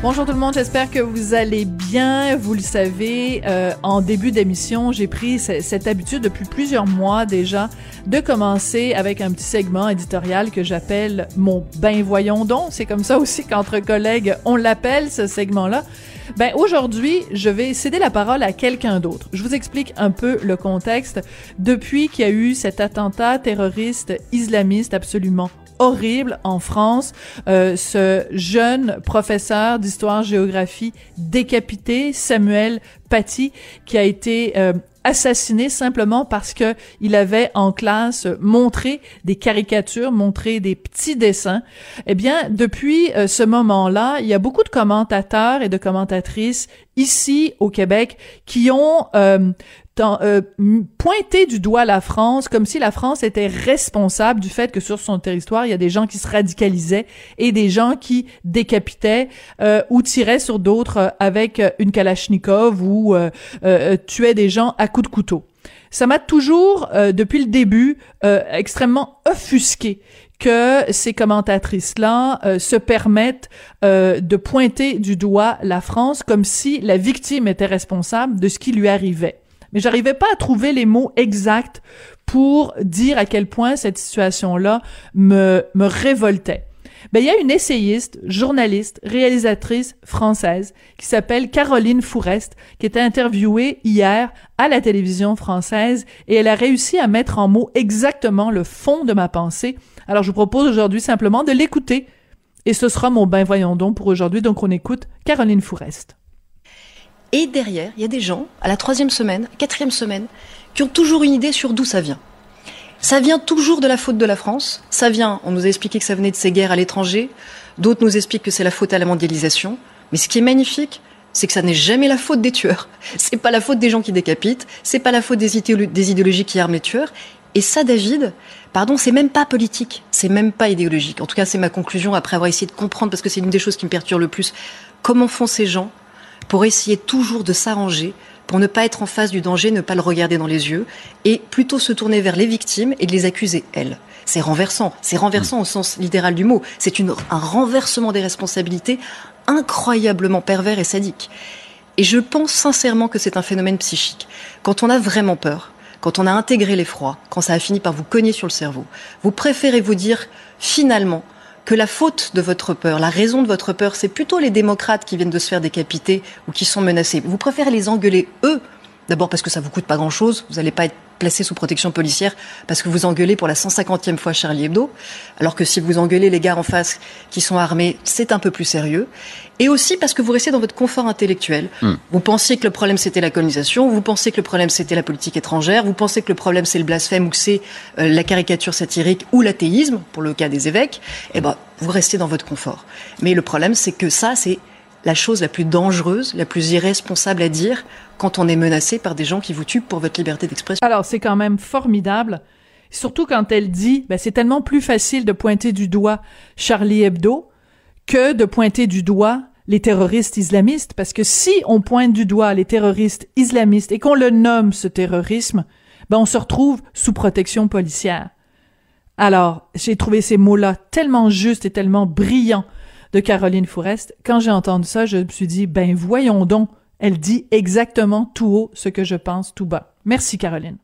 Bonjour tout le monde, j'espère que vous allez bien. Vous le savez, euh, en début d'émission, j'ai pris cette habitude depuis plusieurs mois déjà de commencer avec un petit segment éditorial que j'appelle mon ben voyons donc. C'est comme ça aussi qu'entre collègues on l'appelle ce segment-là. Ben aujourd'hui, je vais céder la parole à quelqu'un d'autre. Je vous explique un peu le contexte. Depuis qu'il y a eu cet attentat terroriste islamiste absolument horrible en France. Euh, ce jeune professeur d'histoire-géographie décapité, Samuel Paty, qui a été euh, assassiné simplement parce que il avait en classe montré des caricatures, montré des petits dessins. Eh bien, depuis euh, ce moment-là, il y a beaucoup de commentateurs et de commentatrices ici au Québec qui ont euh, euh, pointé du doigt la France comme si la France était responsable du fait que sur son territoire, il y a des gens qui se radicalisaient et des gens qui décapitaient euh, ou tiraient sur d'autres avec une kalachnikov ou euh, tuaient des gens à coups de couteau. Ça m'a toujours, depuis le début, extrêmement offusqué que ces commentatrices-là se permettent de pointer du doigt la France comme si la victime était responsable de ce qui lui arrivait mais j'arrivais pas à trouver les mots exacts pour dire à quel point cette situation-là me, me révoltait. Ben, il y a une essayiste, journaliste, réalisatrice française qui s'appelle Caroline Fourest, qui était interviewée hier à la télévision française et elle a réussi à mettre en mots exactement le fond de ma pensée. Alors, je vous propose aujourd'hui simplement de l'écouter. Et ce sera mon ben voyons donc pour aujourd'hui. Donc, on écoute Caroline Fourest. Et derrière, il y a des gens, à la troisième semaine, quatrième semaine, qui ont toujours une idée sur d'où ça vient. Ça vient toujours de la faute de la France. Ça vient, on nous a expliqué que ça venait de ces guerres à l'étranger. D'autres nous expliquent que c'est la faute à la mondialisation. Mais ce qui est magnifique, c'est que ça n'est jamais la faute des tueurs. C'est pas la faute des gens qui décapitent. C'est pas la faute des, idéologies qui arment les tueurs. Et ça, David, pardon, c'est même pas politique. C'est même pas idéologique. En tout cas, c'est ma conclusion après avoir essayé de comprendre, parce que c'est une des choses qui me perturbe le plus. Comment font ces gens pour essayer toujours de s'arranger, pour ne pas être en face du danger, ne pas le regarder dans les yeux, et plutôt se tourner vers les victimes et de les accuser elles. C'est renversant, c'est renversant au sens littéral du mot. C'est un renversement des responsabilités incroyablement pervers et sadique. Et je pense sincèrement que c'est un phénomène psychique. Quand on a vraiment peur, quand on a intégré l'effroi, quand ça a fini par vous cogner sur le cerveau, vous préférez vous dire finalement que la faute de votre peur, la raison de votre peur, c'est plutôt les démocrates qui viennent de se faire décapiter ou qui sont menacés. Vous préférez les engueuler eux, d'abord parce que ça vous coûte pas grand-chose, vous n'allez pas être placé sous protection policière parce que vous engueulez pour la 150e fois Charlie Hebdo, alors que si vous engueulez les gars en face qui sont armés, c'est un peu plus sérieux. Et aussi parce que vous restez dans votre confort intellectuel. Hmm. Vous pensiez que le problème c'était la colonisation, vous pensez que le problème c'était la politique étrangère, vous pensez que le problème c'est le blasphème ou que c'est euh, la caricature satirique ou l'athéisme, pour le cas des évêques. Eh ben, vous restez dans votre confort. Mais le problème c'est que ça, c'est la chose la plus dangereuse, la plus irresponsable à dire quand on est menacé par des gens qui vous tuent pour votre liberté d'expression. Alors, c'est quand même formidable. Surtout quand elle dit, ben, c'est tellement plus facile de pointer du doigt Charlie Hebdo que de pointer du doigt les terroristes islamistes, parce que si on pointe du doigt les terroristes islamistes et qu'on le nomme ce terrorisme, ben on se retrouve sous protection policière. Alors, j'ai trouvé ces mots-là tellement justes et tellement brillants de Caroline Fourest. Quand j'ai entendu ça, je me suis dit, ben voyons donc, elle dit exactement tout haut ce que je pense tout bas. Merci Caroline.